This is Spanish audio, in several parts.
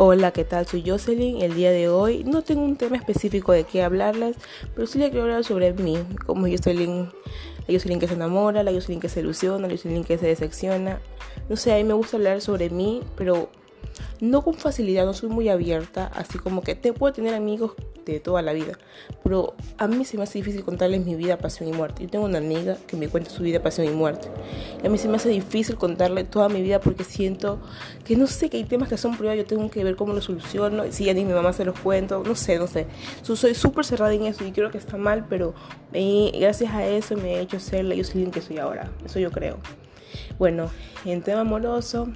Hola, ¿qué tal? Soy Jocelyn. El día de hoy no tengo un tema específico de qué hablarles, pero sí le quiero hablar sobre mí, como Jocelyn, la Jocelyn que se enamora, la Jocelyn que se ilusiona, la Jocelyn que se decepciona. No sé, a mí me gusta hablar sobre mí, pero no con facilidad, no soy muy abierta, así como que te puedo tener amigos de toda la vida, pero a mí se me hace difícil contarles mi vida, pasión y muerte. Yo tengo una amiga que me cuenta su vida, pasión y muerte. Y a mí se me hace difícil contarle toda mi vida porque siento que no sé, que hay temas que son privados, yo tengo que ver cómo los soluciono, si ya ni mi mamá se los cuento, no sé, no sé. soy súper cerrada en eso y creo que está mal, pero gracias a eso me he hecho ser la Jocelyn que soy ahora, eso yo creo. Bueno, en tema amoroso,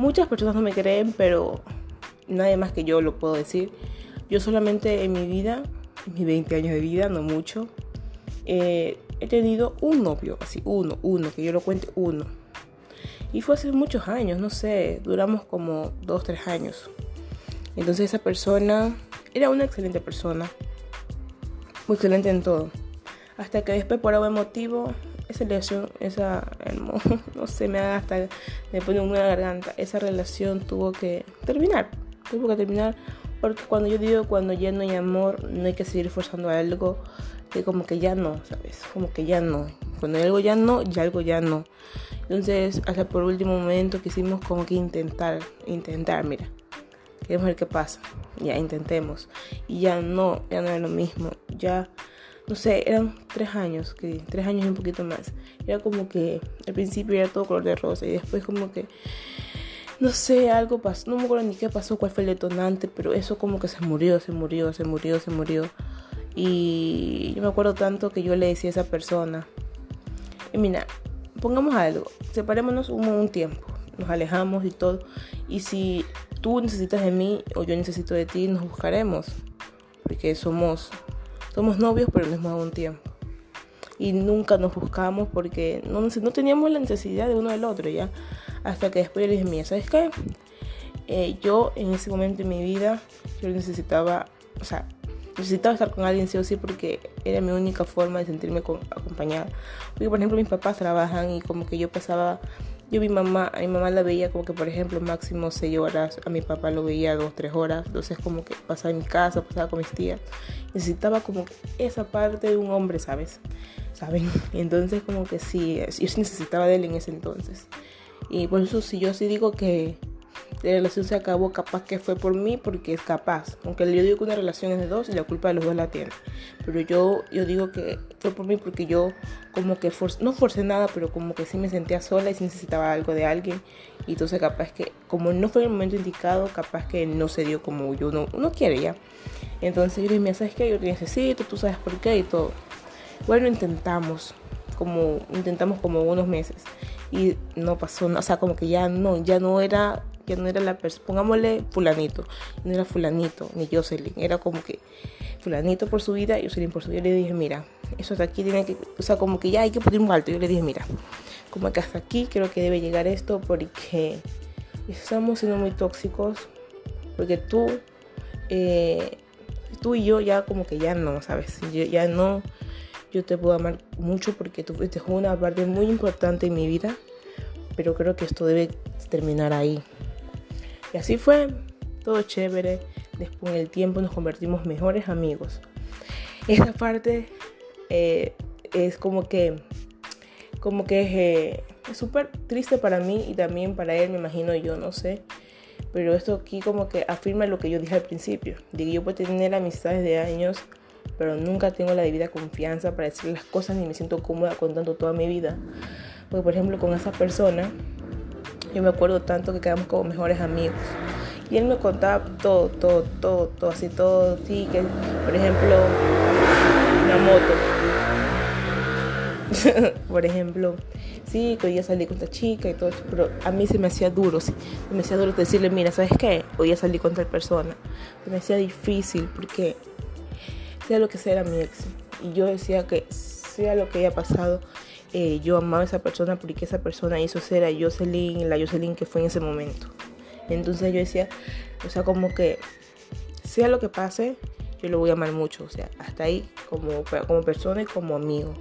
Muchas personas no me creen, pero nadie más que yo lo puedo decir. Yo solamente en mi vida, en mis 20 años de vida, no mucho, eh, he tenido un novio, así, uno, uno, que yo lo cuente, uno. Y fue hace muchos años, no sé, duramos como dos, tres años. Entonces esa persona era una excelente persona, muy excelente en todo. Hasta que después por algún motivo esa relación, esa, no sé, me haga hasta, me pone una garganta, esa relación tuvo que terminar, tuvo que terminar, porque cuando yo digo, cuando ya no hay amor, no hay que seguir forzando algo, que como que ya no, ¿sabes? Como que ya no. Cuando hay algo ya no, ya algo ya no. Entonces, hasta por último momento quisimos como que intentar, intentar, mira, queremos ver qué pasa, ya intentemos. Y ya no, ya no es lo mismo, ya no sé, eran tres años, que tres años y un poquito más. Era como que al principio era todo color de rosa y después como que, no sé, algo pasó, no me acuerdo ni qué pasó, cuál fue el detonante, pero eso como que se murió, se murió, se murió, se murió. Y yo me acuerdo tanto que yo le decía a esa persona, y mira, pongamos algo, separémonos un, un tiempo, nos alejamos y todo, y si tú necesitas de mí o yo necesito de ti, nos buscaremos, porque somos somos novios, pero al mismo un tiempo. Y nunca nos buscamos porque no, no teníamos la necesidad de uno del otro, ¿ya? Hasta que después yo le dije, mira, ¿sabes qué? Eh, yo en ese momento de mi vida, yo necesitaba, o sea, necesitaba estar con alguien sí o sí porque era mi única forma de sentirme acompañada. Porque, por ejemplo, mis papás trabajan y como que yo pasaba yo mi mamá, a mi mamá la veía como que, por ejemplo, máximo 6 horas, a mi papá lo veía 2, 3 horas, entonces como que pasaba en mi casa, pasaba con mis tías. Necesitaba como que esa parte de un hombre, ¿sabes? ¿Saben? Entonces como que sí, yo necesitaba de él en ese entonces. Y por eso si yo sí digo que la relación se acabó, capaz que fue por mí, porque es capaz. Aunque yo digo que una relación es de dos y la culpa de los dos la tiene. Pero yo, yo digo que fue por mí porque yo como que no forcé nada, pero como que sí me sentía sola y sí necesitaba algo de alguien. Y entonces capaz que, como no fue el momento indicado, capaz que no se dio como yo no, uno quiere ya. Entonces yo le dije, ¿sabes qué? Yo te necesito, tú sabes por qué y todo. Bueno, intentamos, como, intentamos como unos meses. Y no pasó, o sea, como que ya no, ya no era que no era la persona, pongámosle fulanito, no era fulanito, ni Jocelyn, era como que fulanito por su vida y Jocelyn por su vida. Yo le dije, mira, eso hasta aquí tiene que, o sea, como que ya hay que poner un alto. Yo le dije, mira, como que hasta aquí creo que debe llegar esto porque estamos siendo muy tóxicos, porque tú, eh, tú y yo ya como que ya no, ¿sabes? ya no, yo te puedo amar mucho porque tú fuiste una parte muy importante en mi vida, pero creo que esto debe terminar ahí. Y así fue, todo chévere. Después en el tiempo nos convertimos mejores amigos. Esta parte eh, es como que, como que eh, es súper triste para mí y también para él, me imagino yo, no sé. Pero esto aquí como que afirma lo que yo dije al principio. Digo, yo puedo tener amistades de años, pero nunca tengo la debida confianza para decir las cosas ni me siento cómoda contando toda mi vida. Porque por ejemplo con esa persona yo me acuerdo tanto que quedamos como mejores amigos. Y él me contaba todo, todo, todo, todo, así todo, sí, que por ejemplo, una moto. por ejemplo, sí, que hoy salí con esta chica y todo, pero a mí se me hacía duro, sí, se me hacía duro decirle, mira, ¿sabes qué? Hoy ya salí con tal persona. Se me hacía difícil porque sea lo que sea era mi ex. Y yo decía que sea lo que haya pasado, eh, yo amaba a esa persona porque esa persona hizo ser a Jocelyn, la Jocelyn que fue en ese momento. Entonces yo decía, o sea, como que sea lo que pase, yo lo voy a amar mucho. O sea, hasta ahí como, como persona y como amigo.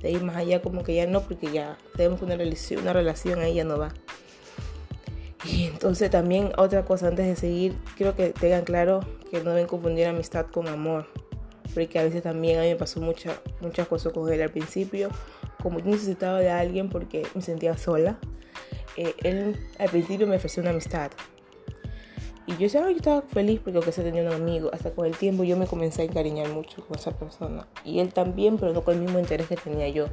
De ahí más allá como que ya no, porque ya tenemos una relación, una relación ahí ya no va. Y Entonces también otra cosa antes de seguir, quiero que tengan claro que no deben confundir amistad con amor. Porque a veces también a mí me pasó mucha, muchas cosas con él al principio. Como yo necesitaba de alguien porque me sentía sola. Eh, él al principio me ofreció una amistad. Y yo decía, yo estaba feliz porque aunque se tenía un amigo. Hasta con el tiempo yo me comencé a encariñar mucho con esa persona. Y él también, pero no con el mismo interés que tenía yo.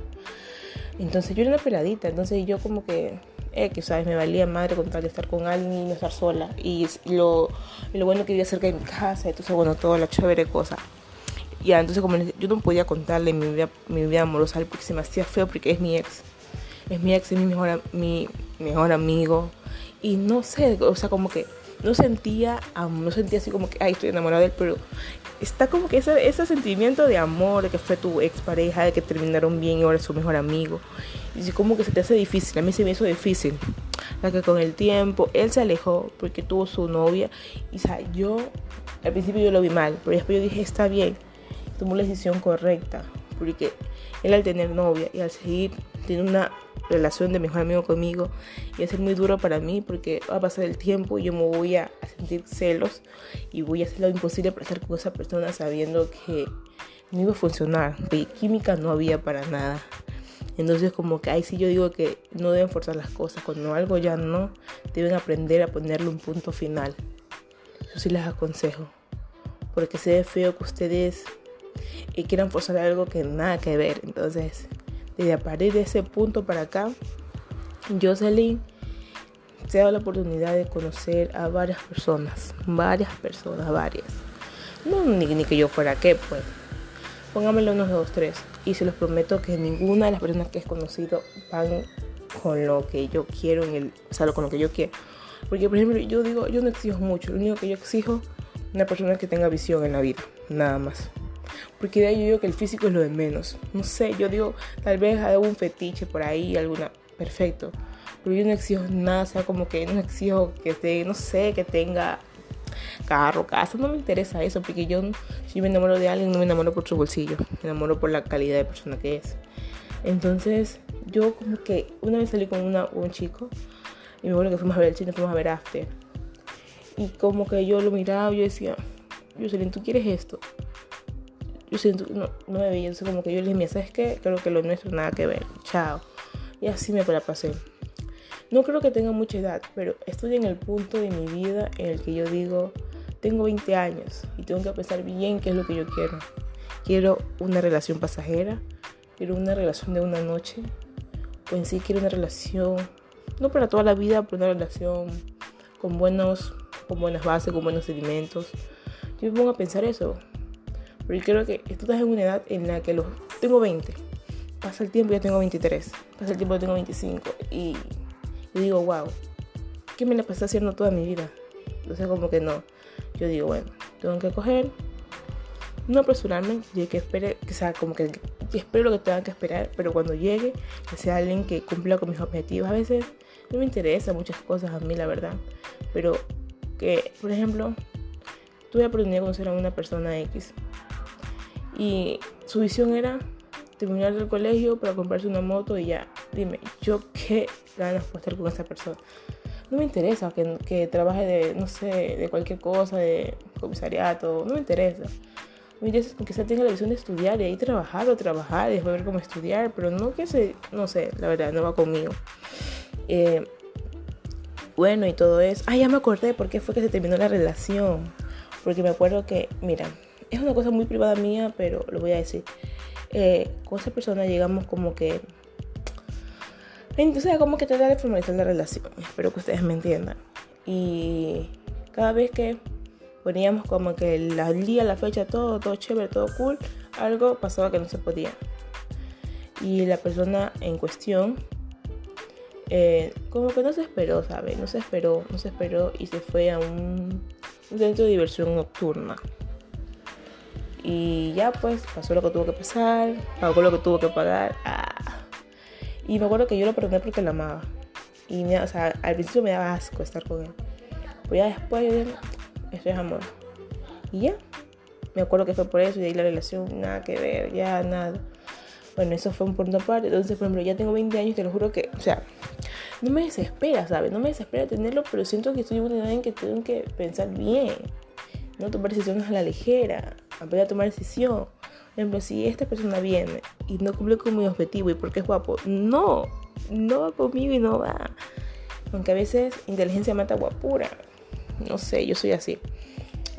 Entonces yo era una peladita. Entonces yo como que eh, que sabes, me valía madre con tal de estar con alguien y no estar sola. Y lo, lo bueno que vivía cerca de mi casa, entonces bueno, toda la chévere cosa. Ya, entonces como yo no podía contarle mi vida, mi vida amorosa porque se me hacía feo porque es mi ex. Es mi ex, es mi mejor, mi mejor amigo. Y no sé, o sea, como que no sentía, no sentía así como que, ay, estoy enamorada de él, pero está como que ese, ese sentimiento de amor, de que fue tu ex pareja, de que terminaron bien y ahora es su mejor amigo. Y como que se te hace difícil, a mí se me hizo difícil. La que con el tiempo él se alejó porque tuvo su novia. Y o sea, yo al principio yo lo vi mal, pero después yo dije, está bien, tomó la decisión correcta. Porque él al tener novia y al seguir tiene una relación de mejor amigo conmigo y va a ser muy duro para mí porque va a pasar el tiempo y yo me voy a sentir celos y voy a hacer lo imposible para estar con esa persona sabiendo que no iba a funcionar, que química no había para nada. Entonces como que ahí sí yo digo que no deben forzar las cosas, cuando algo ya no, deben aprender a ponerle un punto final. Eso sí les aconsejo, porque se ve feo que ustedes eh, quieran forzar algo que nada que ver. Entonces desde a partir de ese punto para acá, Jocelyn se ha dado la oportunidad de conocer a varias personas, varias personas, varias. No ni, ni que yo fuera qué, pues. Póngamelo unos dos, tres. Y se los prometo que ninguna de las personas que he conocido van con lo que yo quiero en el, o sea, con lo que yo quiero. Porque, por ejemplo, yo digo, yo no exijo mucho. Lo único que yo exijo una persona que tenga visión en la vida, nada más. Porque yo digo que el físico es lo de menos. No sé, yo digo, tal vez algún fetiche por ahí, alguna. Perfecto. Pero yo no exijo nada, o sea, como que no exijo que esté, no sé, que tenga carro, casa. No me interesa eso, porque yo, si me enamoro de alguien, no me enamoro por su bolsillo. Me enamoro por la calidad de persona que es. Entonces, yo como que una vez salí con una, un chico y me acuerdo que fuimos a ver el cine, fuimos a ver After. Y como que yo lo miraba, yo decía, Jocelyn, ¿tú quieres esto? Yo siento, no, no me veía, entonces como que yo le dije, ¿sabes qué? Creo que lo nuestro nada que ver, chao. Y así me la pasé. No creo que tenga mucha edad, pero estoy en el punto de mi vida en el que yo digo, tengo 20 años y tengo que pensar bien qué es lo que yo quiero. Quiero una relación pasajera, quiero una relación de una noche, o en sí quiero una relación, no para toda la vida, pero una relación con, buenos, con buenas bases, con buenos sedimentos. Yo me pongo a pensar eso, porque creo que tú estás en una edad en la que los tengo 20. Pasa el tiempo y ya tengo 23. Pasa el tiempo y ya tengo 25. Y, digo, wow, ¿qué me la pasé haciendo toda mi vida? Entonces como que no. Yo digo, bueno, tengo que coger, no apresurarme, y que espere, que sea como que, que espero lo que tenga que esperar, pero cuando llegue, que sea alguien que cumpla con mis objetivos. A veces no me interesa muchas cosas a mí, la verdad, pero que, por ejemplo, tuve la oportunidad de conocer a una persona X y su visión era terminar el colegio para comprarse una moto y ya. Dime, ¿yo qué ganas puedo estar con esa persona? No me interesa que, que trabaje de, no sé, de cualquier cosa, de comisariato, no me interesa. Me interesa que tenga la visión de estudiar y ahí trabajar o trabajar y después ver cómo estudiar, pero no que se, no sé, la verdad, no va conmigo. Eh, bueno, y todo eso. Ah, ya me acordé por qué fue que se terminó la relación. Porque me acuerdo que, mira, es una cosa muy privada mía, pero lo voy a decir. Eh, con esa persona llegamos como que... Entonces, como que tratar de formalizar la relación. Espero que ustedes me entiendan. Y cada vez que poníamos como que el día, la fecha, todo, todo chévere, todo cool, algo pasaba que no se podía. Y la persona en cuestión, eh, como que no se esperó, ¿sabes? No se esperó, no se esperó y se fue a un, un centro de diversión nocturna. Y ya pues pasó lo que tuvo que pasar, pagó lo que tuvo que pagar. Y me acuerdo que yo lo perdoné porque la amaba. Y o sea, al principio me daba asco estar con él. Pero ya después yo esto es amor. Y ya, me acuerdo que fue por eso y de ahí la relación, nada que ver, ya nada. Bueno, eso fue un punto aparte. Entonces, por ejemplo, ya tengo 20 años, te lo juro que, o sea, no me desespera, ¿sabes? No me desespera tenerlo, pero siento que estoy en una edad en que tengo que pensar bien, no tomar decisiones a la ligera, aprender a tomar decisión. Por ejemplo, si esta persona viene y no cumple con mi objetivo y porque es guapo, no, no va conmigo y no va. Aunque a veces inteligencia mata guapura. No sé, yo soy así.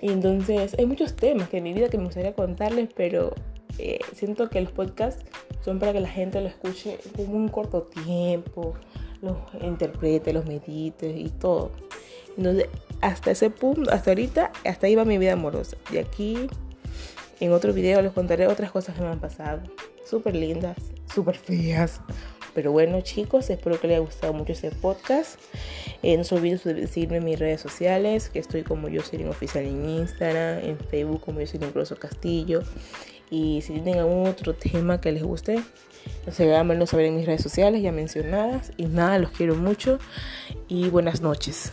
Y entonces hay muchos temas que en mi vida que me gustaría contarles, pero eh, siento que los podcasts son para que la gente lo escuche en un corto tiempo, los interprete, los medite y todo. Entonces, hasta ese punto, hasta ahorita, hasta ahí va mi vida amorosa. Y aquí, en otro video, les contaré otras cosas que me han pasado. Súper lindas, súper feas. Pero bueno, chicos, espero que les haya gustado mucho este podcast. Eh, no se olviden de seguirme en mis redes sociales, que estoy como yo soy oficial en Instagram, en Facebook como yo soy Grosso Castillo. Y si tienen algún otro tema que les guste, no sé, háganmelo saber en mis redes sociales ya mencionadas. Y nada, los quiero mucho y buenas noches.